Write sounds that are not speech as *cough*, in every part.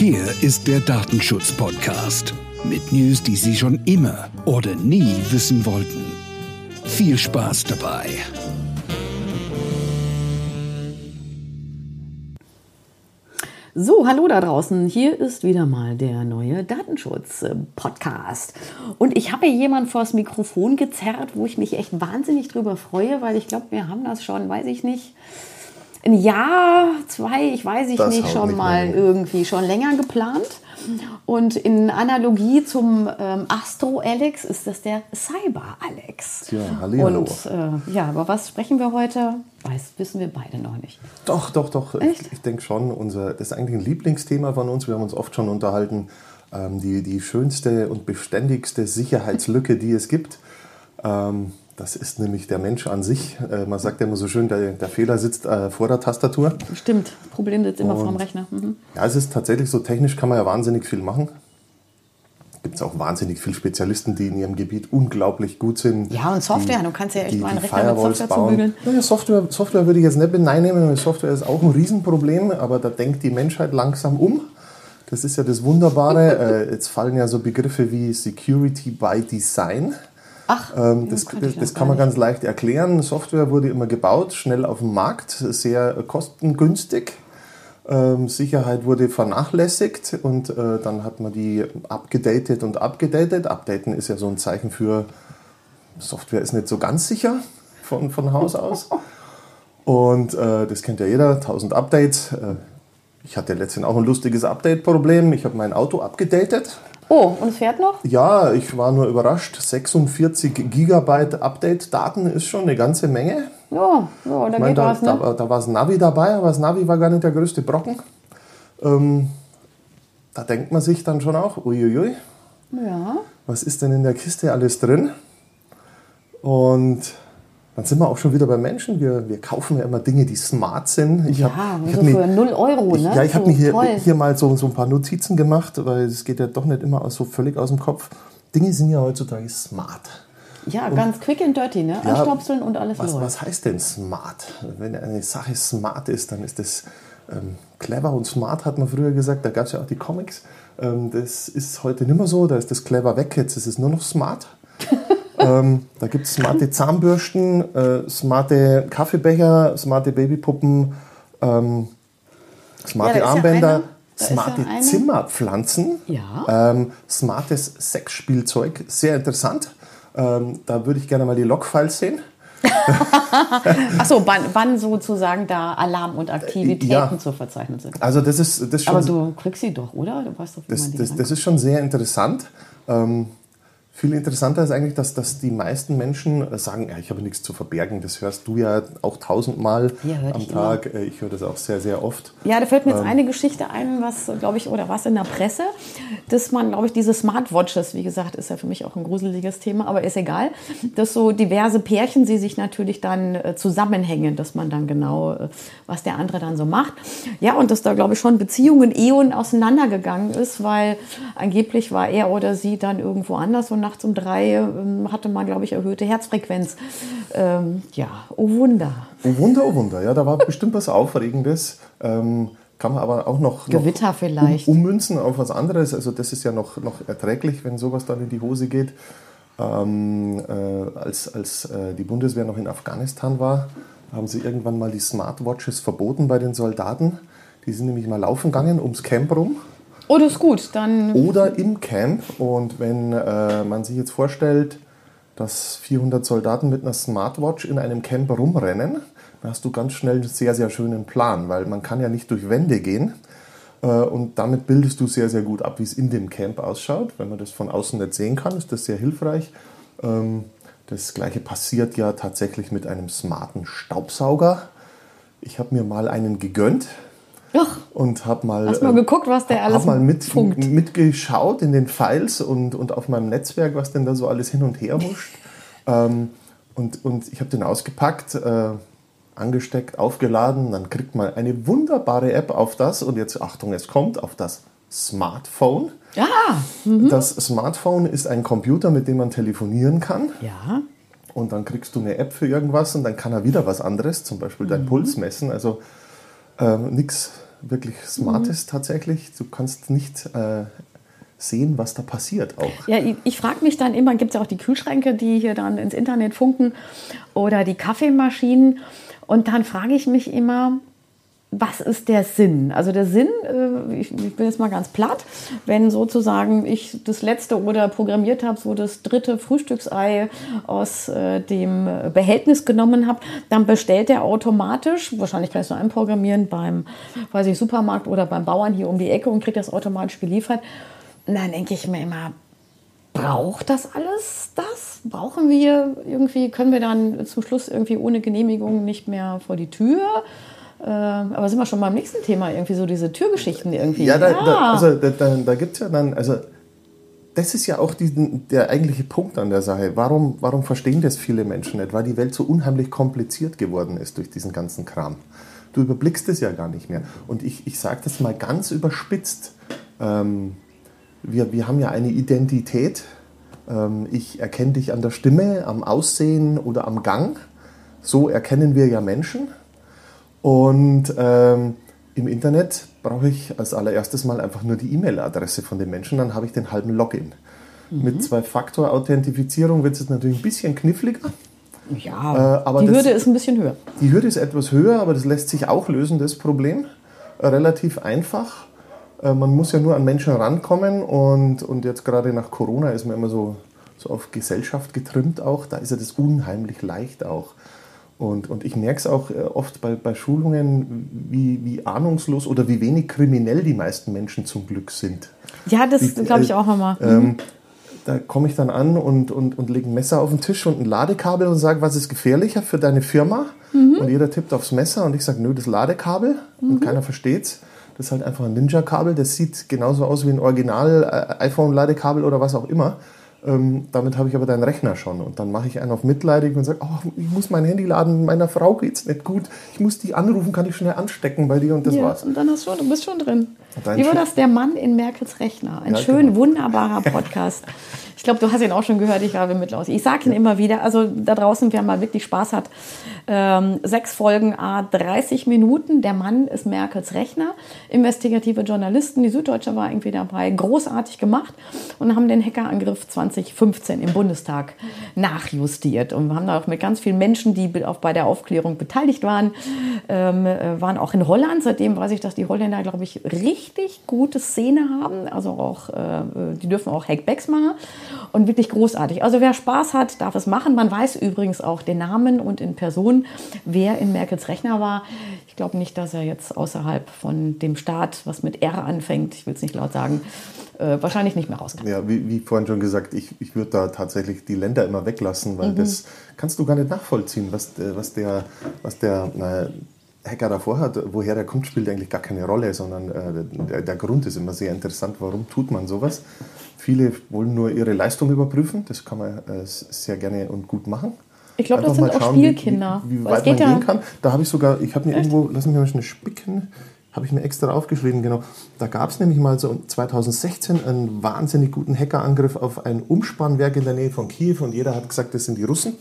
Hier ist der Datenschutz-Podcast mit News, die Sie schon immer oder nie wissen wollten. Viel Spaß dabei. So, hallo da draußen. Hier ist wieder mal der neue Datenschutz-Podcast. Und ich habe hier jemanden vors Mikrofon gezerrt, wo ich mich echt wahnsinnig drüber freue, weil ich glaube, wir haben das schon, weiß ich nicht, ein Jahr, zwei, ich weiß ich Das nicht, schon nicht mal hin. irgendwie schon länger geplant. Und in Analogie zum ähm, Astro-Alex ist das der Cyber-Alex. Tja, hallihallo. Und äh, ja, aber was sprechen wir heute? Weiß, wissen wir beide noch nicht. Doch, doch, doch. Echt? Ich, ich denke schon, unser, das ist eigentlich ein Lieblingsthema von uns. Wir haben uns oft schon unterhalten. Ähm, die, die schönste und beständigste Sicherheitslücke, die es gibt. Ähm, das ist nämlich der Mensch an sich. Äh, man sagt ja immer so schön, der, der Fehler sitzt äh, vor der Tastatur. Stimmt, Problem sitzt immer Und- vorm Rechner. Mhm. Ja, es ist tatsächlich so, technisch kann man ja wahnsinnig viel machen. Gibt es auch wahnsinnig viele Spezialisten, die in ihrem Gebiet unglaublich gut sind. Ja, und Software, du kannst ja echt mal einen Rechner mit Firewalls Software zubügeln. Naja, Software, Software würde ich jetzt nicht beneinnehmen, weil Software ist auch ein Riesenproblem, aber da denkt die Menschheit langsam um. Das ist ja das Wunderbare. *laughs* äh, jetzt fallen ja so Begriffe wie Security by Design. Ach, Ähm, das, das, das kann man ganz leicht erklären. Software wurde immer gebaut, schnell auf dem Markt, sehr kostengünstig. Ähm, Sicherheit wurde vernachlässigt und äh, dann hat man die abgedatet und abgedatet. Updaten ist ja so ein Zeichen für Software ist nicht so ganz sicher von, von Haus aus. Und äh, das kennt ja jeder, 1000 Updates. Äh, ich hatte letztens auch ein lustiges Update-Problem. Ich habe mein Auto abgedatet. Oh, und es fährt noch? Ja, ich war nur überrascht. 46 Gigabyte Update-Daten ist schon eine ganze Menge. Ja, ja da Ich geht da, was, ne? da, war- da war das Navi dabei, aber das Navi war gar nicht der größte Brocken. Ähm, da denkt man sich dann schon auch, uiuiui, ja. was ist denn in der Kiste alles drin? Und dann sind wir auch schon wieder bei Menschen. Wir, wir kaufen ja immer Dinge, die smart sind. Ich Ja, hab- ich so hab mir- für 0 Euro, ich, ne? Ja, ich habe So mir hier, toll. hier mal so, so ein paar Notizen gemacht, weil es geht ja doch nicht immer so völlig aus dem Kopf. Dinge sind ja heutzutage smart. Ja, ganz quick and dirty, ne? Ja, Anstopseln und alles Was, läuft. was heißt denn smart? Wenn eine Sache smart ist, dann ist das ähm, clever und smart, hat man früher gesagt. Da gab es ja auch die Comics. Ähm, das ist heute nicht mehr so. Da ist das clever weg. Jetzt ist es nur noch smart. Ähm, da gibt es smarte Zahnbürsten, äh, smarte Kaffeebecher, smarte Babypuppen, ähm, smarte Ja, ja Armbänder, ist smarte ja Zimmerpflanzen. Ja. Ähm, smartes Sexspielzeug, sehr interessant. Ähm, da würde ich gerne mal die Logfiles sehen. *laughs* Achso, wann, wann sozusagen da Alarm und Aktivitäten ja. zu verzeichnen sind. Also das ist, das schon, Aber du kriegst sie doch, oder? Du weißt doch, wie man das, die das, das ist schon sehr interessant. Ähm, viel interessanter ist eigentlich, dass, dass die meisten Menschen äh, sagen, ja, ich habe nichts zu verbergen. Das hörst du ja auch tausendmal Ja, am ich Tag. Äh, Ich höre das auch sehr, sehr oft. Ja, da fällt mir jetzt Ähm. eine Geschichte ein, was, glaube ich, oder was in der Presse, dass man, glaube ich, diese Smartwatches, wie gesagt, ist ja für mich auch ein gruseliges Thema, aber ist egal, dass so diverse Pärchen, sie sich natürlich dann äh, zusammenhängen, dass man dann genau, was der andere dann so macht. Ja, und dass da, glaube ich, schon Beziehungen, Ehen auseinandergegangen ist, weil angeblich war er oder sie dann irgendwo anders und nachts um drei ähm, hatte man, glaube ich, erhöhte Herzfrequenz. Ähm, ja, oh Wunder. Oh Wunder, oh Wunder. Ja, da war bestimmt was Aufregendes. Ähm, kann man aber auch noch, noch Gewitter vielleicht. Um, ummünzen auf was anderes. Also das ist ja noch, noch erträglich, wenn sowas dann in die Hose geht. Ähm, äh, als als äh, die Bundeswehr noch in Afghanistan war, haben sie irgendwann mal die Smartwatches verboten bei den Soldaten. Die sind nämlich mal laufen gegangen ums Camp rum Oh, das ist gut, dann oder im Camp. Und wenn äh, man sich jetzt vorstellt, dass 400 Soldaten mit einer Smartwatch in einem Camp rumrennen, dann hast du ganz schnell einen sehr, sehr schönen Plan, weil man kann ja nicht durch Wände gehen. Äh, und damit bildest du sehr, sehr gut ab, wie es in dem Camp ausschaut. Wenn man das von außen nicht sehen kann, ist das sehr hilfreich. Ähm, das gleiche passiert ja tatsächlich mit einem smarten Staubsauger. Ich habe mir mal einen gegönnt Ach, und habe mal, Hast mal äh, geguckt, was der alles hab mal mit, mitgeschaut in den Files und, und auf meinem Netzwerk, was denn da so alles hin und her huscht. ähm, und, und ich habe den ausgepackt, äh, angesteckt, aufgeladen. Dann kriegt man eine wunderbare App auf das. Und jetzt Achtung, es kommt auf das Smartphone. ja, Das Smartphone ist ein Computer, mit dem man telefonieren kann. ja. Und dann kriegst du eine App für irgendwas und dann kann er wieder was anderes, zum Beispiel deinen Puls messen. Also ähm, nichts wirklich smart Mhm. tatsächlich. Du kannst nicht äh, sehen, was da passiert auch. Ja, ich, ich frage mich dann immer, gibt es ja auch die Kühlschränke, die hier dann ins Internet funken oder die Kaffeemaschinen. Und dann frage ich mich immer, was ist der Sinn? Also der Sinn, äh, ich, bin jetzt mal ganz platt, wenn sozusagen ich das letzte oder programmiert habe, so das dritte Frühstücksei aus äh, dem Behältnis genommen habe, dann bestellt er automatisch, wahrscheinlich kann ich es nur einprogrammieren, beim weiß ich, Supermarkt oder beim Bauern hier um die Ecke und kriegt das automatisch geliefert. Und dann denke ich mir immer, braucht das alles das? Brauchen wir irgendwie, können wir dann zum Schluss irgendwie ohne Genehmigung nicht mehr vor die Tür? Äh, aber sind wir schon beim nächsten Thema, irgendwie so diese Türgeschichten irgendwie. Ja, da, da, also, da, da, da gibt es ja dann, also das ist ja auch diesen, der eigentliche Punkt an der Sache. Warum, warum verstehen das viele Menschen nicht? Weil die Welt so unheimlich kompliziert geworden ist durch diesen ganzen Kram. Du überblickst es ja gar nicht mehr. Und ich, ich sage das mal ganz überspitzt. Ähm, wir, wir haben ja eine Identität. Ähm, ich erkenne dich an der Stimme, am Aussehen oder am Gang. So erkennen wir ja Menschen. Und ähm, im Internet brauche ich als allererstes mal einfach nur die E-Mail-Adresse von dem Menschen, dann habe ich den halben Login. Mit Zwei-Faktor-Authentifizierung wird es jetzt natürlich ein bisschen kniffliger. Ja, Äh, aber die das- Hürde ist ein bisschen höher. Die Hürde ist etwas höher, aber das lässt sich auch lösen, das Problem. Äh, Relativ einfach. Äh, Man muss ja nur an Menschen rankommen und, und jetzt gerade nach Corona ist man immer so, so auf Gesellschaft getrimmt auch. Da ist ja das unheimlich leicht auch. Und, und ich merke es auch äh, oft bei, bei Schulungen, wie, wie ahnungslos oder wie wenig kriminell die meisten Menschen zum Glück sind. Ja, das glaube ich äh, auch immer. Ähm, da komme ich dann an und, und, und lege ein Messer auf den Tisch und ein Ladekabel und sage, was ist gefährlicher für deine Firma? Und jeder tippt aufs Messer und ich sage, nö, das Ladekabel. Und keiner versteht's. Das ist halt einfach ein Ninja-Kabel. Das sieht genauso aus wie ein Original-iPhone-Ladekabel oder was auch immer. Ähm, damit habe ich aber deinen Rechner schon. Und dann mache ich einen auf mitleidig und sage, oh, ich muss mein Handy laden, meiner Frau geht's nicht gut. Ich muss die anrufen, kann ich schnell anstecken bei dir und das ja, war's. und dann hast du, du bist schon drin. Wie war das? Der Mann in Merkels Rechner. Ein Ja, schön genau. wunderbarer Podcast. *laughs* Ich glaube, du hast ihn auch schon gehört. Ich habe mit Ich sage ihn immer wieder. Also da draußen, wer mal wirklich Spaß hat, ähm, sechs Folgen, a 30 Minuten. Der Mann ist Merkels Rechner. Investigative Journalisten. Die Süddeutsche war irgendwie dabei. Großartig gemacht und haben den Hackerangriff 2015 im Bundestag nachjustiert. Und wir haben da auch mit ganz vielen Menschen, die auch bei der Aufklärung beteiligt waren, ähm, äh, waren auch in Holland. Seitdem weiß ich, dass die Holländer, glaube ich, richtig gute Szene haben. Also auch, äh, die dürfen auch Hackbacks machen und wirklich großartig. Also wer Spaß hat, darf es machen. Man weiß übrigens auch den Namen und in Person, wer in Merkels Rechner war. Ich glaube nicht, dass er jetzt außerhalb von dem Staat, was mit R anfängt, ich will es nicht laut sagen, äh, wahrscheinlich nicht mehr rauskam. Ja, wie, wie vorhin schon gesagt, ich, ich würde da tatsächlich die Länder immer weglassen, weil das kannst du gar nicht nachvollziehen, was, äh, was der, was der äh, Hacker davor hat. Woher der kommt, spielt eigentlich gar keine Rolle, sondern äh, der, der Grund ist immer sehr interessant, warum tut man sowas. Viele wollen nur ihre Leistung überprüfen, das kann man äh, sehr gerne und gut machen. Ich glaube, das sind auch schauen, wie- Spielkinder. Wie, wie Weil es weit man geht ja- gehen kann. Da habe ich sogar, ich habe mir irgendwo, lass mich mal schnell spicken, habe ich mir extra aufgeschrieben, genau. Da gab es nämlich mal so 2016 einen wahnsinnig guten Hackerangriff auf ein Umspannwerk in der Nähe von Kiew und jeder hat gesagt, das sind die Russen.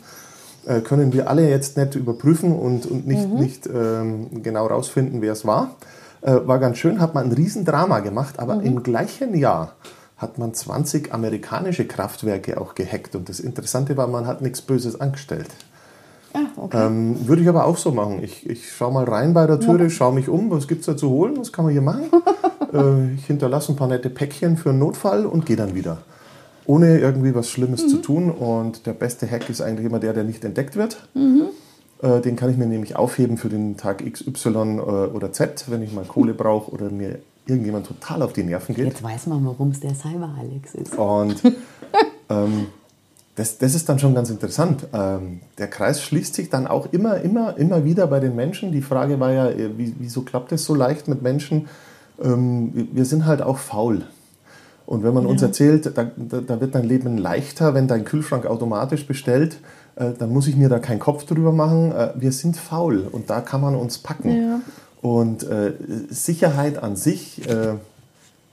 Äh, können wir alle jetzt nicht überprüfen und, und nicht, nicht ähm, genau rausfinden, wer es war. Äh, war ganz schön, hat man ein Riesendrama gemacht, aber im gleichen Jahr hat man 20 amerikanische Kraftwerke auch gehackt. Und das Interessante war, man hat nichts Böses angestellt. Ah, okay. Ähm, würde ich aber auch so machen. Ich, ich schaue mal rein bei der Türe, schaue mich um, was gibt es da zu holen, was kann man hier machen. *laughs* äh, ich hinterlasse ein paar nette Päckchen für einen Notfall und gehe dann wieder. Ohne irgendwie was Schlimmes zu tun. Und der beste Hack ist eigentlich immer der, der nicht entdeckt wird. Äh, den kann ich mir nämlich aufheben für den Tag X, Y äh, oder Z, wenn ich mal Kohle brauche oder mir irgendjemand total auf die Nerven geht. Jetzt weiß man, warum es der Cyber-Alex ist. Und *laughs* ähm, das, das ist dann schon ganz interessant. Ähm, der Kreis schließt sich dann auch immer, immer, immer wieder bei den Menschen. Die Frage war ja, äh, wie, wieso klappt es so leicht mit Menschen? Ähm, wir- sind halt auch faul. Und wenn man uns erzählt, da, da, da wird dein Leben leichter, wenn dein Kühlschrank automatisch bestellt, äh, dann muss ich mir da keinen Kopf drüber machen. Äh, wir sind faul und da kann man uns packen. Ja. Und äh, Sicherheit an sich, äh,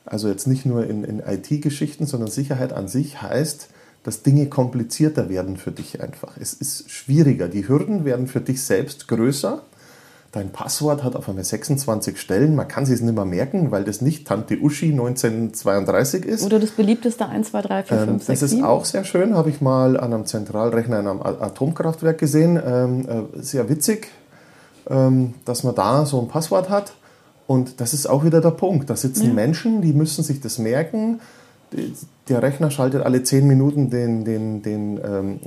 also jetzt nicht nur in, in IT-Geschichten, sondern Sicherheit an sich heißt, dass Dinge komplizierter werden für dich einfach. Es ist schwieriger. Die Hürden werden für dich selbst größer. dein Passwort hat auf einmal 26 Stellen. Man kann sich es nicht mehr merken, weil das nicht Tante Uschi 1932 ist. Oder das beliebteste 1, 2, 3, 4, 5, 6, 7. Das ist auch sehr schön, habe ich mal an einem Zentralrechner in einem Atomkraftwerk gesehen. Ähm, äh, sehr witzig, dass man da so ein Passwort hat. Und das ist auch wieder der Punkt. Da sitzen ja. Menschen, die müssen sich das merken. Der Rechner schaltet alle 10 Minuten den, den, den ähm,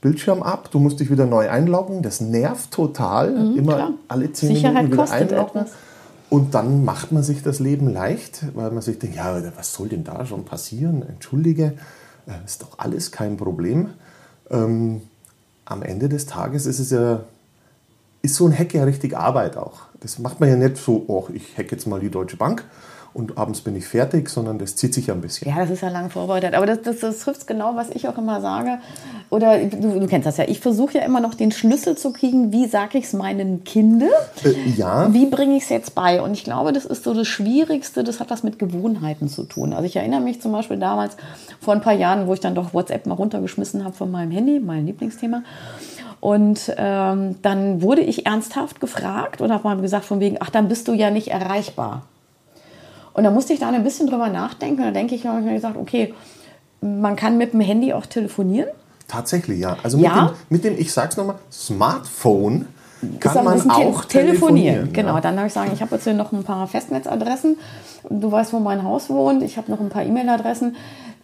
Bildschirm ab. Du musst dich wieder neu einloggen. Das nervt total. Mhm, Immer klar. alle 10 Sicherheit Minuten wieder einloggen. Etwas. Und dann macht man sich das Leben leicht, weil man sich denkt, ja, was soll denn da schon passieren? Entschuldige, äh, ist doch alles kein Problem. Ähm, am Ende des Tages ist es ja, ist so ein Hack ja richtig Arbeit auch. Das macht man ja nicht so, oh, ich hack jetzt mal die Deutsche Bank und abends bin ich fertig, sondern das zieht sich ja ein bisschen. Ja, das ist ja lang vorbereitet. Aber das, das, das trifft genau, was ich auch immer sage. Oder du, du kennst das ja. Ich versuche ja immer noch den Schlüssel zu kriegen, wie sage ich es meinen Kindern? Äh, ja. Wie bringe ich es jetzt bei? Und ich glaube, das ist so das Schwierigste. Das hat was mit Gewohnheiten zu tun. Also ich erinnere mich zum Beispiel damals vor ein paar Jahren, wo ich dann doch WhatsApp mal runtergeschmissen habe von meinem Handy, mein Lieblingsthema. Und ähm, dann wurde ich ernsthaft gefragt und habe mal gesagt von wegen, ach, dann bist du ja nicht erreichbar. Und da musste ich dann ein bisschen drüber nachdenken. Und da denke ich, habe ich mir gesagt, okay, man kann mit dem Handy auch telefonieren. Tatsächlich, ja. Also mit, ja. Dem, mit dem, ich sag's nochmal, Smartphone kann man auch telefonieren. telefonieren. Genau, ja. dann habe ich sagen, ich habe jetzt hier noch ein paar Festnetzadressen. Du weißt, wo mein Haus wohnt. Ich habe noch ein paar E-Mail-Adressen.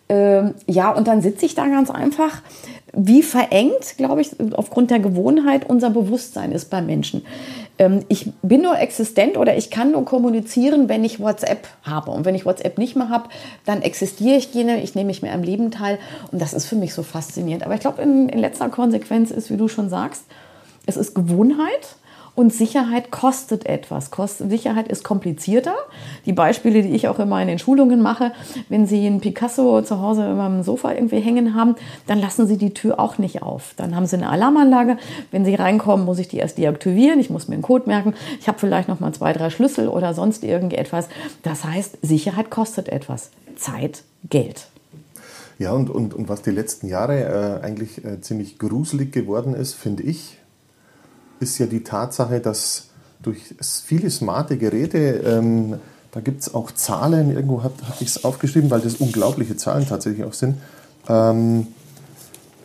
Ähm, ja, und dann sitze ich da ganz einfach. Wie verengt, glaube ich, aufgrund der Gewohnheit unser Bewusstsein ist bei Menschen. Ähm, ich bin nur existent oder ich kann nur kommunizieren, wenn ich WhatsApp habe. Und wenn ich WhatsApp nicht mehr habe, dann existiere ich gerne, ich nehme mich mehr am Leben teil. Und das ist für mich so faszinierend. Aber ich glaube, in, in letzter Konsequenz ist, wie du schon sagst, es ist Gewohnheit. Und Sicherheit kostet etwas. Sicherheit ist komplizierter. Die Beispiele, die ich auch immer in den Schulungen mache, wenn Sie einen Picasso zu Hause immer am Sofa irgendwie hängen haben, dann lassen Sie die Tür auch nicht auf. Dann haben Sie eine Alarmanlage. Wenn Sie reinkommen, muss ich die erst deaktivieren. Ich muss mir einen Code merken. Ich habe vielleicht noch mal zwei, drei Schlüssel oder sonst irgendetwas. Das heißt, Sicherheit kostet etwas. Zeit, Geld. Ja, und, und, und was die letzten Jahre äh, eigentlich äh, ziemlich gruselig geworden ist, finde ich, ist ja die Tatsache, dass durch viele smarte Geräte, ähm, da gibt es auch Zahlen, irgendwo habe hab ich es aufgeschrieben, weil das unglaubliche Zahlen tatsächlich auch sind. Ähm,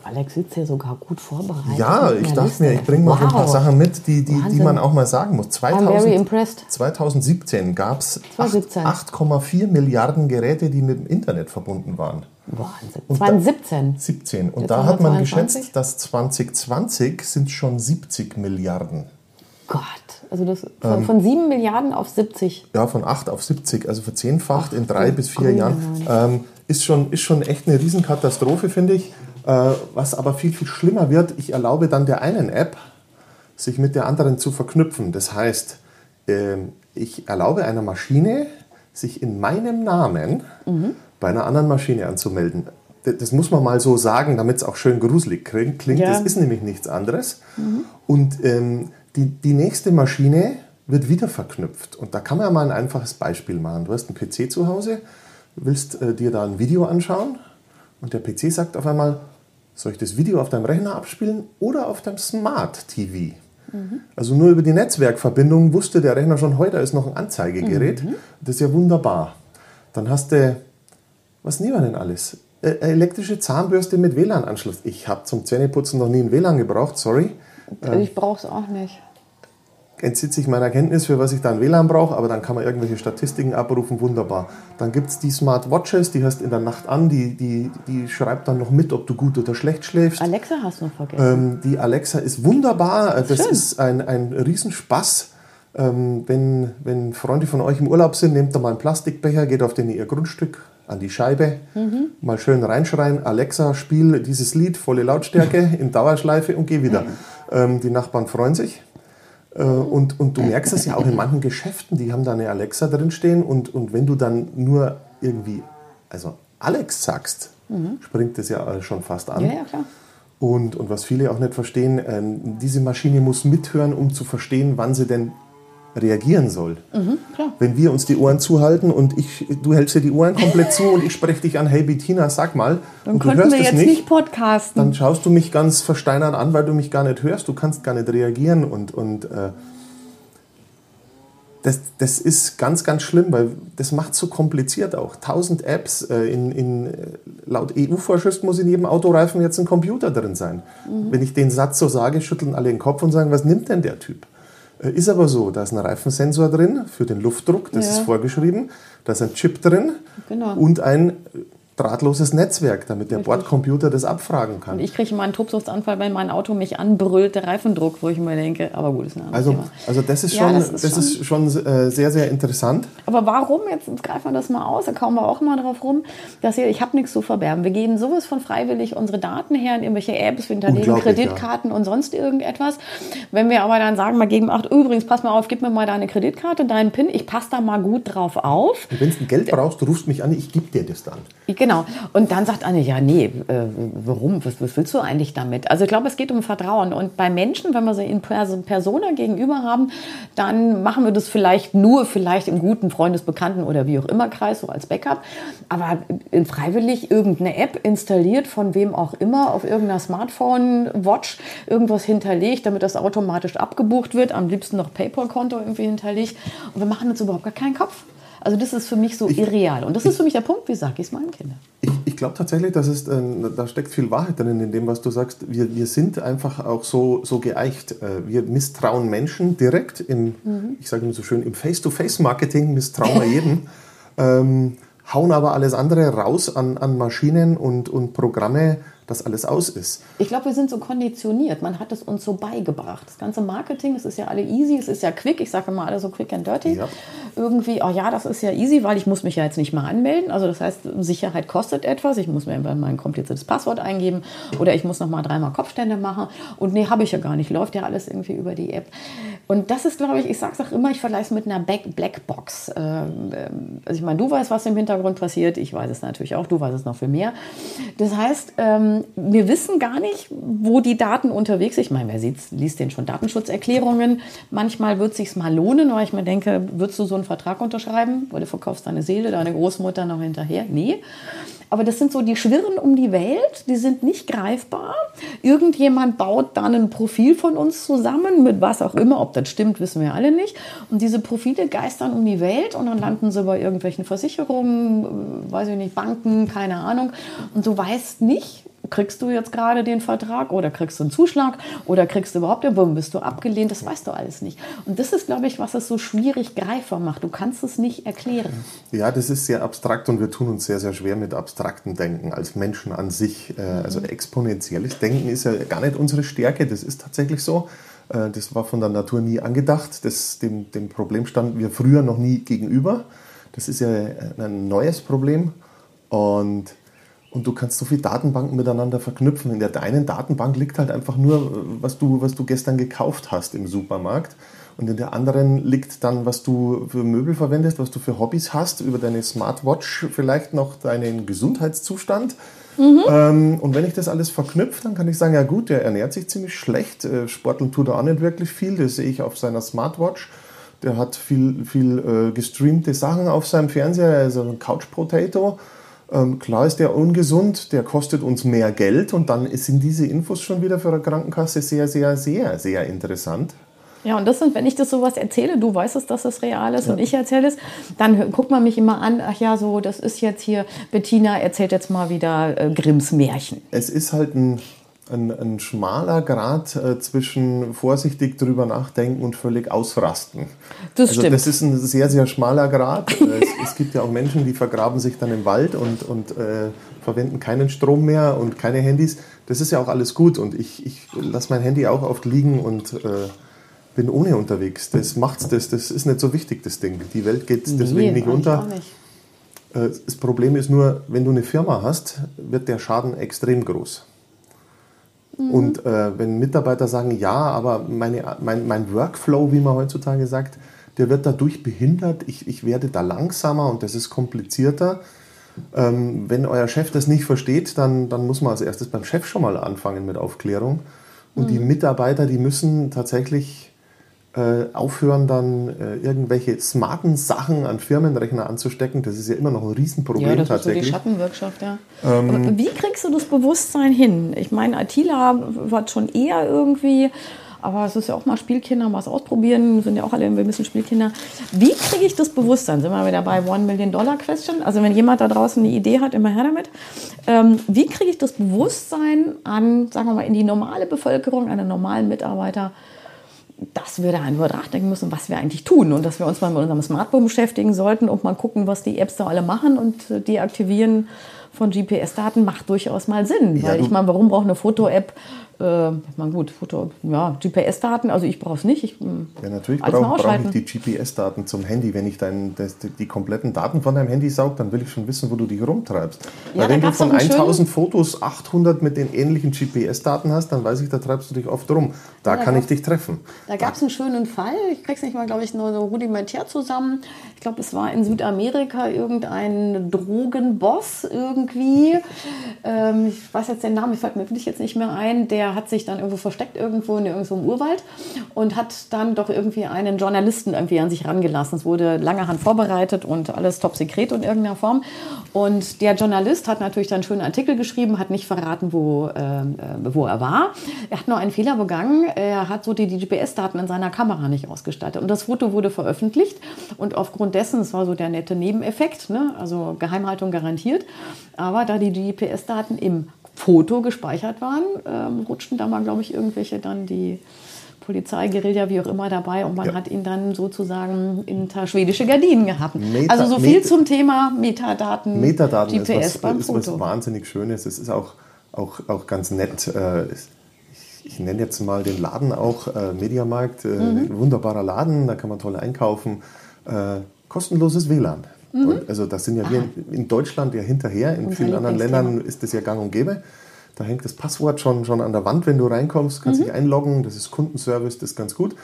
Alex sitzt ja sogar gut vorbereitet. Ja, ich dachte Liste. mir, ich bringe mal wow. ein paar Sachen mit, die, die, die man auch mal sagen muss. 2000, 2017 gab es 8,4 Milliarden Geräte, die mit dem Internet verbunden waren. Wahnsinn. 2017? 17. Und Jetzt da hat man 22? geschätzt, dass 2020 sind schon 70 Milliarden. Gott, also das von, ähm, von 7 Milliarden auf 70. Ja, von 8 auf 70, also verzehnfacht Ach, in drei bis vier Jahren. Ähm, ist, schon, ist schon echt eine Riesenkatastrophe, finde ich. Äh, was aber viel, viel schlimmer wird, ich erlaube dann der einen App, sich mit der anderen zu verknüpfen. Das heißt, äh, ich erlaube einer Maschine, sich in meinem Namen mhm bei einer anderen Maschine anzumelden. Das muss man mal so sagen, damit es auch schön gruselig klingt. Ja. Das ist nämlich nichts anderes. Mhm. Und ähm, die, die nächste Maschine wird wieder verknüpft. Und da kann man ja mal ein einfaches Beispiel machen. Du hast einen PC zu Hause, willst äh, dir da ein Video anschauen und der PC sagt auf einmal, soll ich das Video auf deinem Rechner abspielen oder auf deinem Smart TV? Mhm. Also nur über die Netzwerkverbindung wusste der Rechner schon, heute ist noch ein Anzeigegerät. Mhm. Das ist ja wunderbar. Dann hast du was nehmen wir denn alles? Äh, elektrische Zahnbürste mit WLAN-Anschluss. Ich habe zum Zähneputzen noch nie ein WLAN gebraucht, sorry. Ich brauche es auch nicht. Entzieht sich meiner Kenntnis, für was ich da ein WLAN brauche, aber dann kann man irgendwelche Statistiken abrufen, wunderbar. Dann gibt es die Smartwatches, die hast du in der Nacht an, die, die, die schreibt dann noch mit, ob du gut oder schlecht schläfst. Alexa hast du noch vergessen. Ähm, die Alexa ist wunderbar, das Schön. ist ein, ein Riesenspaß. Ähm, wenn, wenn Freunde von euch im Urlaub sind, nehmt da mal einen Plastikbecher, geht auf den ihr Grundstück an die Scheibe, mhm. mal schön reinschreien, Alexa, spiel dieses Lied, volle Lautstärke *laughs* in Dauerschleife und geh wieder. Mhm. Ähm, die Nachbarn freuen sich. Äh, und, und du merkst es ja auch in *laughs* manchen Geschäften, die haben da eine Alexa drinstehen und, und wenn du dann nur irgendwie, also Alex sagst, mhm. springt das ja schon fast an. Ja, ja, klar. Und, und was viele auch nicht verstehen, ähm, diese Maschine muss mithören, um zu verstehen, wann sie denn reagieren soll. Mhm, Wenn wir uns die Ohren zuhalten und ich, du hältst dir die Ohren komplett zu und ich spreche dich an, hey Bettina, sag mal. Dann und könnten wir jetzt nicht, nicht, podcasten. Dann schaust du mich ganz versteinert an, weil du mich gar nicht hörst, du kannst gar nicht reagieren und, und äh, das, das ist ganz, ganz schlimm, weil das macht es so kompliziert auch. Tausend Apps, äh, in, in, laut EU-Vorschrift muss in jedem Autoreifen jetzt ein Computer drin sein. Mhm. Wenn ich den Satz so sage, schütteln alle den Kopf und sagen, was nimmt denn der Typ? Äh, ist aber so, da ist ein Reifensensor drin für den Luftdruck, das ja. ist vorgeschrieben. Da ist ein Chip drin genau. und ein drahtloses Netzwerk, damit der Richtig. Bordcomputer das abfragen kann. Und ich kriege immer einen Tobsuchtsanfall, wenn mein Auto mich anbrüllt, der Reifendruck, wo ich mir denke, aber gut, ist ein also, Thema. Also das ist schon, ja, das ist das schon, ist schon äh, sehr, sehr interessant. Aber warum, jetzt greifen wir das mal aus, da kommen wir auch mal drauf rum, dass ihr, ich habe nichts zu verbergen. Wir geben sowas von freiwillig unsere Daten her in irgendwelche Apps, wir hinterlegen Kreditkarten ja. und sonst irgendetwas. Wenn wir aber dann sagen, mal gegen acht, übrigens, pass mal auf, gib mir mal deine Kreditkarte, deinen PIN, ich passe da mal gut drauf auf. Wenn du Geld brauchst, du rufst mich an, ich gebe dir das dann. Genau. Genau. Und dann sagt Anne, ja, nee, äh, warum? Was, was, willst du eigentlich damit? Also ich glaube, es geht um Vertrauen. Und bei Menschen, wenn wir sie in Persona gegenüber haben, dann machen wir das vielleicht nur, vielleicht im guten Freundesbekannten oder wie auch immer Kreis, so als Backup. Aber in freiwillig irgendeine App installiert, von wem auch immer, auf irgendeiner Smartphone-Watch irgendwas hinterlegt, damit das automatisch abgebucht wird, am liebsten noch PayPal-Konto irgendwie hinterlegt. Und wir machen uns überhaupt gar keinen Kopf. Also das ist für mich so ich, irreal. Und das ist für mich der Punkt, wie sage ich es meinen Kindern. Ich, ich glaube tatsächlich, dass es, äh, da steckt viel Wahrheit drin in dem, was du sagst. Wir, wir sind einfach auch so, so geeicht. Äh, wir misstrauen Menschen direkt im, mhm. ich sage immer so schön, im Face-to-Face-Marketing misstrauen wir jedem. *laughs* ähm, hauen aber alles andere raus an, an Maschinen und, und Programme, das alles aus ist. Ich glaube, wir sind so konditioniert. Man hat es uns so beigebracht. Das ganze Marketing, es ist ja alle easy, es ist ja quick. Ich sage immer alle so quick and dirty. Ja. Irgendwie, oh ja, das ist ja easy, weil ich muss mich ja jetzt nicht mal anmelden. Also das heißt, Sicherheit kostet etwas. Ich muss mir mein kompliziertes Passwort eingeben oder ich muss noch mal dreimal Kopfstände machen. Und nee, habe ich ja gar nicht. Läuft ja alles irgendwie über die App. Und das ist, glaube ich, ich sage es auch immer, ich vergleiche es mit einer Blackbox. Ähm, ähm, also ich meine, du weißt, was im Hintergrund passiert. Ich weiß es natürlich auch. Du weißt es noch viel mehr. Das heißt, ähm, wir wissen gar nicht, wo die Daten unterwegs sind. Ich meine, wer sieht, liest denn schon Datenschutzerklärungen? Manchmal wird es sich mal lohnen, weil ich mir denke, würdest du so einen Vertrag unterschreiben? Weil du verkaufst deine Seele, deine Großmutter noch hinterher? Nee. Aber das sind so, die schwirren um die Welt, die sind nicht greifbar. Irgendjemand baut dann ein Profil von uns zusammen, mit was auch immer, ob das stimmt, wissen wir alle nicht. Und diese Profile geistern um die Welt und dann landen sie bei irgendwelchen Versicherungen, weiß ich nicht, Banken, keine Ahnung. Und du weißt nicht, kriegst du jetzt gerade den Vertrag oder kriegst du einen Zuschlag oder kriegst du überhaupt den Warum bist du abgelehnt? Das weißt du alles nicht. Und das ist, glaube ich, was es so schwierig greifbar macht. Du kannst es nicht erklären. Ja, das ist sehr abstrakt und wir tun uns sehr, sehr schwer mit abstrakten Denken als Menschen an sich. Äh, also exponentielles Denken ist ja gar nicht unsere Stärke. Das ist tatsächlich so. Äh, das war von der Natur nie angedacht. Das, dem, dem Problem standen wir früher noch nie gegenüber. Das ist ja ein neues Problem. Und und du kannst so viele Datenbanken miteinander verknüpfen. In der deinen Datenbank liegt halt einfach nur, was du, was du gestern gekauft hast im Supermarkt. Und in der anderen liegt dann, was du für Möbel verwendest, was du für Hobbys hast, über deine Smartwatch vielleicht noch deinen Gesundheitszustand. Mhm. Ähm, und wenn ich das alles verknüpfe, dann kann ich sagen, ja gut, der ernährt sich ziemlich schlecht, äh, Sporteln tut er auch nicht wirklich viel, das sehe ich auf seiner Smartwatch. Der hat viel, viel äh, gestreamte Sachen auf seinem Fernseher, er ist ein Couch Potato. Ähm, klar ist der ungesund, der kostet uns mehr Geld und dann sind diese Infos schon wieder für eine Krankenkasse sehr, sehr, sehr, sehr interessant. Ja, und das sind, wenn ich das sowas erzähle, du weißt es, dass es real ist ja. und ich erzähle es, dann guckt man mich immer an, ach ja, so, das ist jetzt hier, Bettina erzählt jetzt mal wieder äh, Grimms Märchen. Es ist halt ein ein, ein schmaler Grad äh, zwischen vorsichtig drüber nachdenken und völlig ausrasten. Das also stimmt. Das ist ein sehr, sehr schmaler Grad. Äh, es, *laughs* es, gibt ja auch Menschen, die vergraben sich dann im Wald und, und äh, verwenden keinen Strom mehr und keine Handys. Das ist ja auch alles gut und ich, ich lasse mein Handy auch oft liegen und äh, bin ohne unterwegs. Das macht's, das, das ist nicht so wichtig, das Ding. Die Welt geht deswegen nee, nicht unter. Nicht. Äh, das Problem ist nur, wenn du eine Firma hast, wird der Schaden extrem groß. Mhm. Und äh, wenn Mitarbeiter sagen, ja, aber meine, mein, mein Workflow, wie man heutzutage sagt, der wird dadurch behindert, ich, ich werde da langsamer und das ist komplizierter. Ähm, wenn euer Chef das nicht versteht, dann, dann muss man als erstes beim Chef schon mal anfangen mit Aufklärung. Und mhm. die Mitarbeiter, die müssen tatsächlich äh, aufhören, dann äh, irgendwelche smarten Sachen an Firmenrechner anzustecken. Das ist ja immer noch ein Riesenproblem ja, das tatsächlich. Ist so die Schattenwirtschaft, ja. Ähm, wie kriegst du das Bewusstsein hin? Ich meine, Attila hat schon eher irgendwie Aber es ist ja auch mal Spielkinder, was ausprobieren, Wir sind ja auch alle ein bisschen Spielkinder. Wie kriege ich das Bewusstsein? Sind wir wieder bei One Million Dollar Question? Also wenn jemand da draußen eine Idee hat, immer her damit. Ähm, wie kriege ich das Bewusstsein an, sagen wir mal, in die normale Bevölkerung, an den normalen Mitarbeiter, dass wir da einfach nachdenken müssen, was wir eigentlich tun und dass wir uns mal mit unserem Smartphone beschäftigen sollten und mal gucken, was die Apps da alle machen und äh, deaktivieren von GPS-Daten macht durchaus mal Sinn. Ja, weil ich meine, warum braucht eine Foto-App äh, man gut, Foto, ja, GPS-Daten, also ich brauche es nicht. Ich, hm, ja, natürlich brauche brauch ich die GPS-Daten zum Handy. Wenn ich dein, das, die kompletten Daten von deinem Handy saug, dann will ich schon wissen, wo du dich rumtreibst. Ja, Weil wenn du von 1000 Fotos 800 mit den ähnlichen GPS-Daten hast, dann weiß ich, da treibst du dich oft rum. Da, ja, kann ich dich treffen. Da gab es einen schönen Fall, ich krieg's nicht mal, glaube ich, nur so rudimentär zusammen. Ich glaube, es war in Südamerika irgendein Drogenboss irgendwie. Ähm, ich weiß jetzt den Namen, ich fällt mir wirklich jetzt nicht mehr ein, der hat sich dann irgendwo versteckt, irgendwo in irgendwo im Urwald und hat dann doch irgendwie einen Journalisten irgendwie an sich rangelassen. Es wurde lange Hand vorbereitet und alles top sekret in irgendeiner Form. Und der Journalist hat natürlich dann einen schönen Artikel geschrieben, hat nicht verraten, wo, äh, wo er war. Er hat nur einen Fehler begangen. Er hat so die, die GPS-Daten in seiner Kamera nicht ausgestattet. Und das Foto wurde veröffentlicht. Und aufgrund dessen, das war so der nette Nebeneffekt, ne? also Geheimhaltung garantiert. Aber da die GPS-Daten im Foto gespeichert waren, ähm, rutschten da mal, glaube ich, irgendwelche dann die Polizei, Guerilla, wie auch immer dabei und man ja. hat ihn dann sozusagen hinter schwedische Gardinen gehabt. Meta, also so viel Meta, zum Thema Metadaten, Metadaten GPS ist was, beim ist Foto. was wahnsinnig Schönes. Es ist auch, auch, auch ganz nett. Äh, ich, ich nenne jetzt mal den Laden auch äh, Mediamarkt. Äh, mhm. Wunderbarer Laden, da kann man toll einkaufen. Äh, kostenloses WLAN. Mhm. Und also das sind ja wir in Deutschland ja hinterher, in und vielen anderen Ländern ist das ja gang und gäbe. Da hängt das Passwort schon, schon an der Wand, wenn du reinkommst, kannst mhm. dich einloggen, das ist Kundenservice, das ist ganz gut.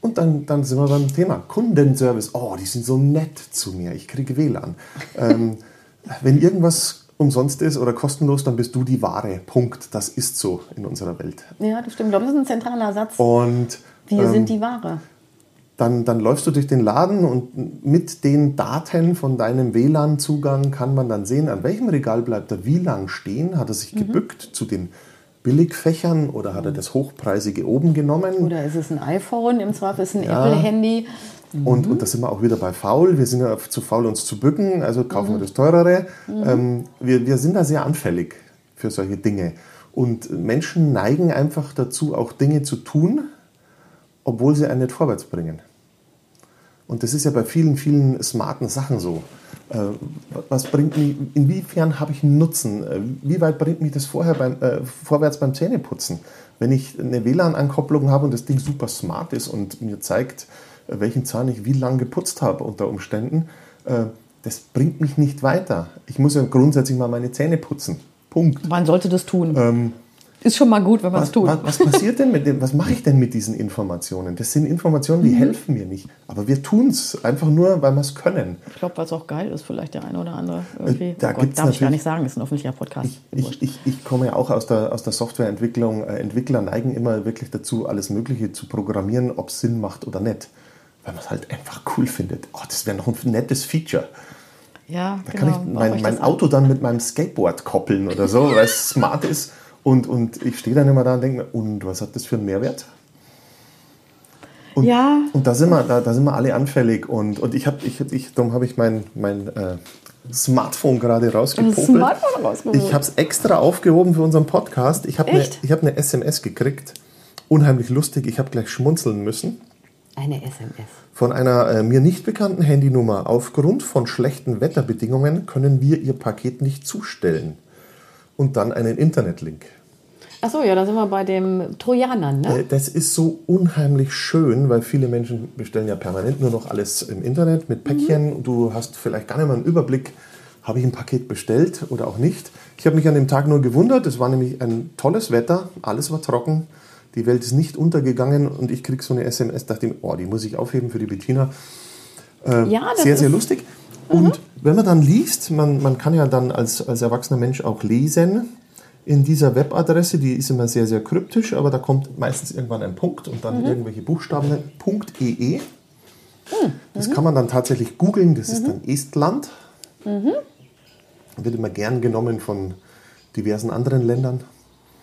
Und dann, dann sind wir beim Thema Kundenservice. Oh, die sind so nett zu mir, ich kriege WLAN. *laughs* ähm, wenn irgendwas umsonst ist oder kostenlos, dann bist du die Ware. Punkt. Das ist so in unserer Welt. Ja, das stimmt. Ich glaube, das ist ein zentraler Satz. Und, Wir ähm, sind die Ware dann, dann läufst du durch den Laden und mit den Daten von deinem WLAN-Zugang kann man dann sehen, an welchem Regal bleibt er wie lang stehen. Hat er sich mhm. gebückt zu den Billigfächern oder hat er das Hochpreisige oben genommen? Oder ist es ein iPhone, im Zweifel ist es ein ja. Apple-Handy. Mhm. Und, und da sind wir auch wieder bei faul. Wir sind ja zu faul, uns zu bücken, also kaufen mhm. wir das teurere. Mhm. Ähm, wir, wir sind da sehr anfällig für solche Dinge. Und Menschen neigen einfach dazu, auch Dinge zu tun, obwohl sie einen nicht vorwärts bringen. Und das ist ja bei vielen, vielen smarten Sachen so. Äh, was bringt mich, inwiefern habe ich einen Nutzen? Äh, wie weit bringt mich das vorher beim, äh, vorwärts beim Zähneputzen? Wenn ich eine WLAN-Ankopplung habe und das Ding super smart ist und mir zeigt, äh, welchen Zahn ich wie lange geputzt habe unter Umständen, äh, das bringt mich nicht weiter. Ich muss ja grundsätzlich mal meine Zähne putzen. Punkt. Man sollte das tun. Ähm, ist schon mal gut, wenn man es tut. Was, was, passiert denn mit dem, was mache ich denn mit diesen Informationen? Das sind Informationen, die mhm. helfen mir nicht. Aber wir tun es einfach nur, weil wir es können. Ich glaube, weil es auch geil ist, vielleicht der eine oder andere irgendwie. Da oh Gott, darf ich gar nicht sagen, ist ein öffentlicher Podcast. Ich, ich, ich, ich komme ja auch aus der, aus der Softwareentwicklung. Äh, Entwickler neigen immer wirklich dazu, alles Mögliche zu programmieren, ob es Sinn macht oder nicht. Weil man es halt einfach cool findet. Oh, das wäre noch ein nettes Feature. Ja, da genau. kann ich mein, mein Auto dann mit meinem Skateboard koppeln oder so, weil es smart ist. Und, und ich stehe dann immer da und denke mir, und was hat das für einen Mehrwert? Und, ja. Und da sind wir, da, da sind wir alle anfällig. Und, und ich habe, ich, ich, darum habe ich mein, mein äh, Smartphone gerade rausgepopelt. Smartphone rausgeholt. Ich habe es extra aufgehoben für unseren Podcast. Ich habe eine hab ne SMS gekriegt. Unheimlich lustig. Ich habe gleich schmunzeln müssen. Eine SMS. Von einer äh, mir nicht bekannten Handynummer. Aufgrund von schlechten Wetterbedingungen können wir Ihr Paket nicht zustellen. Und dann einen Internetlink. Achso, ja, da sind wir bei dem Trojanern, ne? Äh, das ist so unheimlich schön, weil viele Menschen bestellen ja permanent nur noch alles im Internet mit Päckchen. Mhm. Du hast vielleicht gar nicht mal einen Überblick, habe ich ein Paket bestellt oder auch nicht. Ich habe mich an dem Tag nur gewundert, es war nämlich ein tolles Wetter, alles war trocken, die Welt ist nicht untergegangen und ich kriege so eine SMS, dachte ich, oh, die muss ich aufheben für die Bettina. Äh, ja, sehr, sehr lustig. Und wenn man dann liest, man, man kann ja dann als, als erwachsener Mensch auch lesen, in dieser Webadresse, die ist immer sehr, sehr kryptisch, aber da kommt meistens irgendwann ein Punkt und dann mhm. irgendwelche Buchstaben, .ee. Mhm. Das kann man dann tatsächlich googeln, das mhm. ist dann Estland. Mhm. Wird immer gern genommen von diversen anderen Ländern.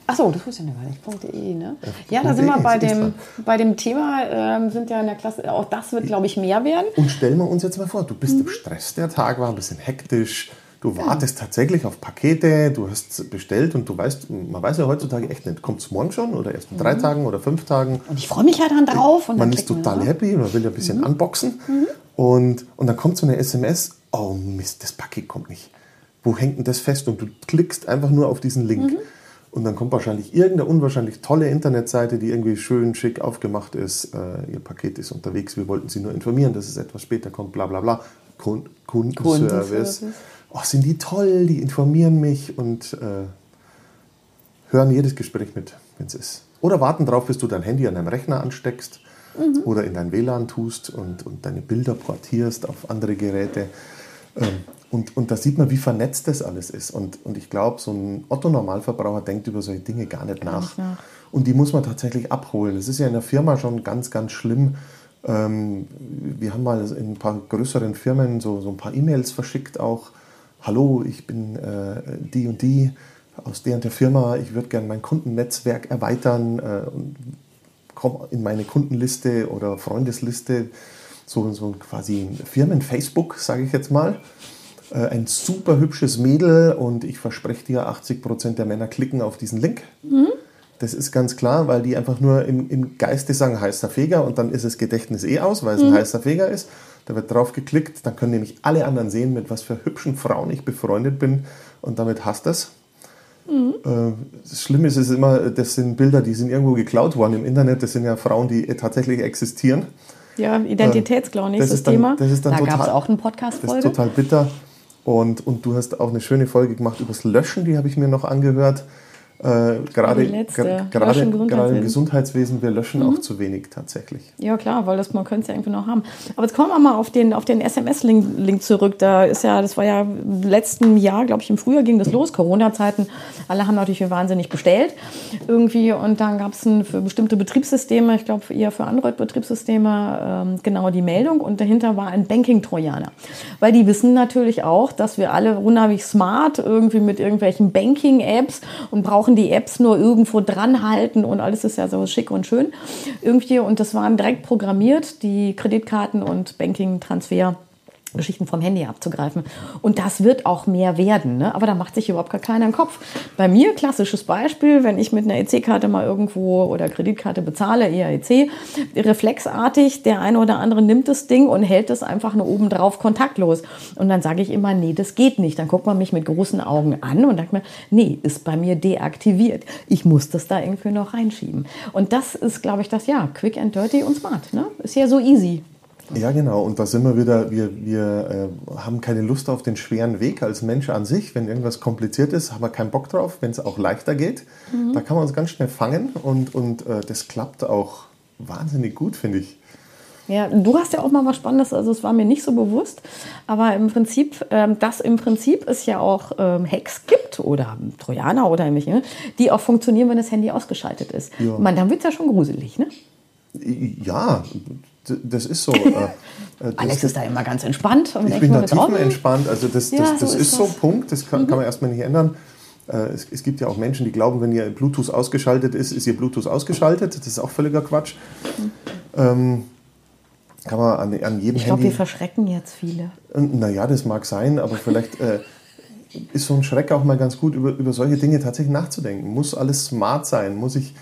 Achso, das wusste ich ja gar nicht. .de, ne? Ja, da sind wir bei dem, bei dem Thema, ähm, sind ja in der Klasse, auch das wird, glaube ich, mehr werden. Und stellen wir uns jetzt mal vor, du bist im Stress, der Tag war ein bisschen hektisch, du wartest tatsächlich auf Pakete, du hast bestellt und du weißt, man weiß ja heutzutage echt nicht, kommt es morgen schon oder erst in drei Tagen oder fünf Tagen. Und ich freue mich ja dann drauf. Und man dann ist klicken wir, total ne? happy, man will ja ein bisschen unboxen. Und, und dann kommt so eine SMS, oh Mist, das Paket kommt nicht. Wo hängt denn das fest? Und du klickst einfach nur auf diesen Link. Und dann kommt wahrscheinlich irgendeine unwahrscheinlich tolle Internetseite, die irgendwie schön schick aufgemacht ist. Äh, ihr Paket ist unterwegs, wir wollten Sie nur informieren, dass es etwas später kommt, bla bla bla. Kun Kundenservice. Kundenservice. Oh, sind die toll, die informieren mich und äh, hören jedes Gespräch mit, wenn es ist. Oder warten darauf, bis du dein Handy an deinem Rechner ansteckst oder in dein WLAN tust und, und deine Bilder portierst auf andere Geräte. Ähm, und, und da sieht man, wie vernetzt das alles ist. Und, und ich glaube, so ein Otto-Normalverbraucher denkt über solche Dinge gar nicht nach. nach. Und die muss man tatsächlich abholen. Es ist ja in der Firma schon ganz, ganz schlimm. Ähm, wir haben mal in ein paar größeren Firmen so, so ein paar E-Mails verschickt auch. Hallo, ich bin äh, die und die aus der und der Firma. Ich würde gerne mein Kundennetzwerk erweitern äh, und komme in meine Kundenliste oder Freundesliste. So, so quasi Firmen-Facebook, sage ich jetzt mal. Äh, ein super hübsches Mädel und ich verspreche dir, 80% der Männer klicken auf diesen Link. Das ist ganz klar, weil die einfach nur im, im Geiste sagen, heißer Feger und dann ist das Gedächtnis eh aus, weil es ein heißer Feger ist. Da wird drauf geklickt, dann können nämlich alle anderen sehen, mit was für hübschen Frauen ich befreundet bin und damit hasst das. Äh, Das Schlimme ist es immer, das sind Bilder, die sind irgendwo geklaut worden im Internet. Das sind ja Frauen, die tatsächlich existieren. Ja, Identitätsklau, nächstes das ist dann- Thema. das ist dann da gab es auch eine Das ist total bitter. Und, und du hast auch eine schöne Folge gemacht über das Löschen, die habe ich mir noch angehört. Äh, gerade, gerade, gerade im Gesundheitswesen, wir löschen Mhm. auch zu wenig tatsächlich. Ja, klar, weil das, man könnte es ja irgendwie noch haben. Aber jetzt kommen wir mal auf den, auf den SMS-Link Link zurück. Da ist ja, das war ja im letzten Jahr, glaube ich, im Frühjahr ging das los, Corona-Zeiten. Alle haben natürlich wahnsinnig bestellt irgendwie. Und dann gab es für bestimmte Betriebssysteme, ich glaube eher für Android-Betriebssysteme, ähm, genau die Meldung. Und dahinter war ein Banking-Trojaner. Weil die wissen natürlich auch, dass wir alle unheimlich smart irgendwie mit irgendwelchen Banking-Apps und brauchen die Apps nur irgendwo dran halten und alles ist ja so schick und schön irgendwie. Und das waren direkt programmiert, die Kreditkarten und Banking-Transfer. Geschichten vom Handy abzugreifen. Und das wird auch mehr werden. Ne? Aber da macht sich überhaupt gar keiner einen Kopf. Bei mir, klassisches Beispiel, wenn ich mit einer EC-Karte mal irgendwo oder Kreditkarte bezahle, eher EC, reflexartig, der eine oder andere nimmt das Ding und hält es einfach nur oben drauf kontaktlos. Und dann sage ich immer, nee, das geht nicht. Dann guckt man mich mit großen Augen an und sagt mir, nee, ist bei mir deaktiviert. Ich muss das da irgendwie noch reinschieben. Und das ist, glaube ich, das, ja, quick and dirty und smart. Ne? Ist ja so easy. Ja, genau. Und da sind wir wieder, wir, wir äh, haben keine Lust auf den schweren Weg als Mensch an sich. Wenn irgendwas kompliziert ist, haben wir keinen Bock drauf. Wenn es auch leichter geht, da kann man uns ganz schnell fangen. Und, und äh, das klappt auch wahnsinnig gut, finde ich. Ja, du hast ja auch mal was Spannendes, also es war mir nicht so bewusst, aber im Prinzip, ähm, dass im Prinzip es ja auch ähm, Hacks gibt oder Trojaner oder irgendwelche, ne, die auch funktionieren, wenn das Handy ausgeschaltet ist. Ja. Man, dann wird es ja schon gruselig, ne? Ja, das ist so. *laughs* Äh, äh, das, Alex ist da immer ganz entspannt. Und Ich bin da tiefenentspannt. Also das, das, Ja, das so ist, ist so das. Mhm. Punkt. Das kann, kann man erstmal nicht ändern. Äh, Es, es gibt ja auch Menschen, die glauben, wenn ihr Bluetooth ausgeschaltet ist, ist ihr Bluetooth ausgeschaltet. Das ist auch völliger Quatsch. Ähm, kann man an, an jedem Ich glaube, wir verschrecken jetzt viele. Naja, das mag sein, aber vielleicht äh, ist so ein Schreck auch mal ganz gut, über, über solche Dinge tatsächlich nachzudenken. Muss alles smart sein? Muss ich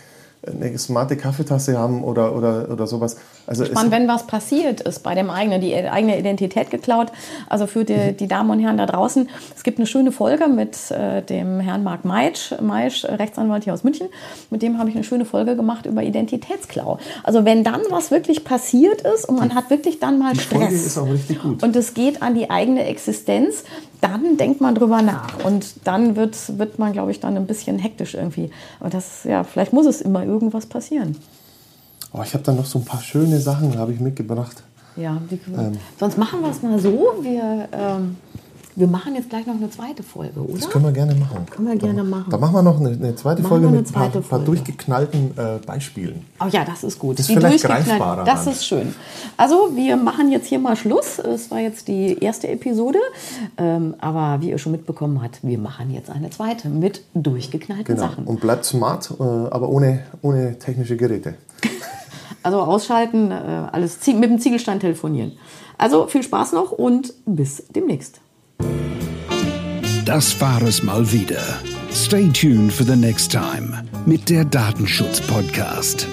eine smarte Kaffeetasse haben oder, oder, oder sowas? Also Ich meine, wenn was passiert ist bei dem eigenen, die eigene Identität geklaut, also für die, die Damen und Herren da draußen, es gibt eine schöne Folge mit äh, dem Herrn Marc Meitsch, Meitsch, Rechtsanwalt hier aus München, mit dem habe ich eine schöne Folge gemacht über Identitätsklau. Also wenn dann was wirklich passiert ist und man hat wirklich dann mal die Folge Stress ist auch richtig gut. und es geht an die eigene Existenz, dann denkt man drüber nach und dann wird, wird man, glaube ich, dann ein bisschen hektisch irgendwie. Und das, ja, vielleicht muss es immer irgendwas passieren. Oh, ich habe da noch so ein paar schöne Sachen, habe ich mitgebracht. Ja, die, Ähm. sonst machen wir es mal so. Wir, ähm, Wir machen jetzt gleich noch eine zweite Folge, oder? Das können wir gerne machen. Können wir gerne machen. Da machen wir noch eine, eine zweite Machen Folge eine mit ein paar, paar durchgeknallten äh, Beispielen. Oh ja, das ist gut. Das ist Die vielleicht greifbarer Das dann. ist schön. Also, wir machen jetzt hier mal Schluss. Es war jetzt die erste Episode. Ähm, aber wie ihr schon mitbekommen habt, wir machen jetzt eine zweite mit durchgeknallten Genau. Sachen. Und bleibt smart, äh, aber ohne, ohne technische Geräte. Also ausschalten, äh, alles mit dem Ziegelstein telefonieren. Also viel Spaß noch und bis demnächst. Das war es mal wieder. Stay tuned for the next time mit der Datenschutz Podcast.